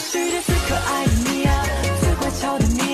世界最可爱的你呀最乖巧的你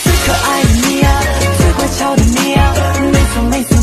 最可爱的你呀最乖巧的你呀没错没错。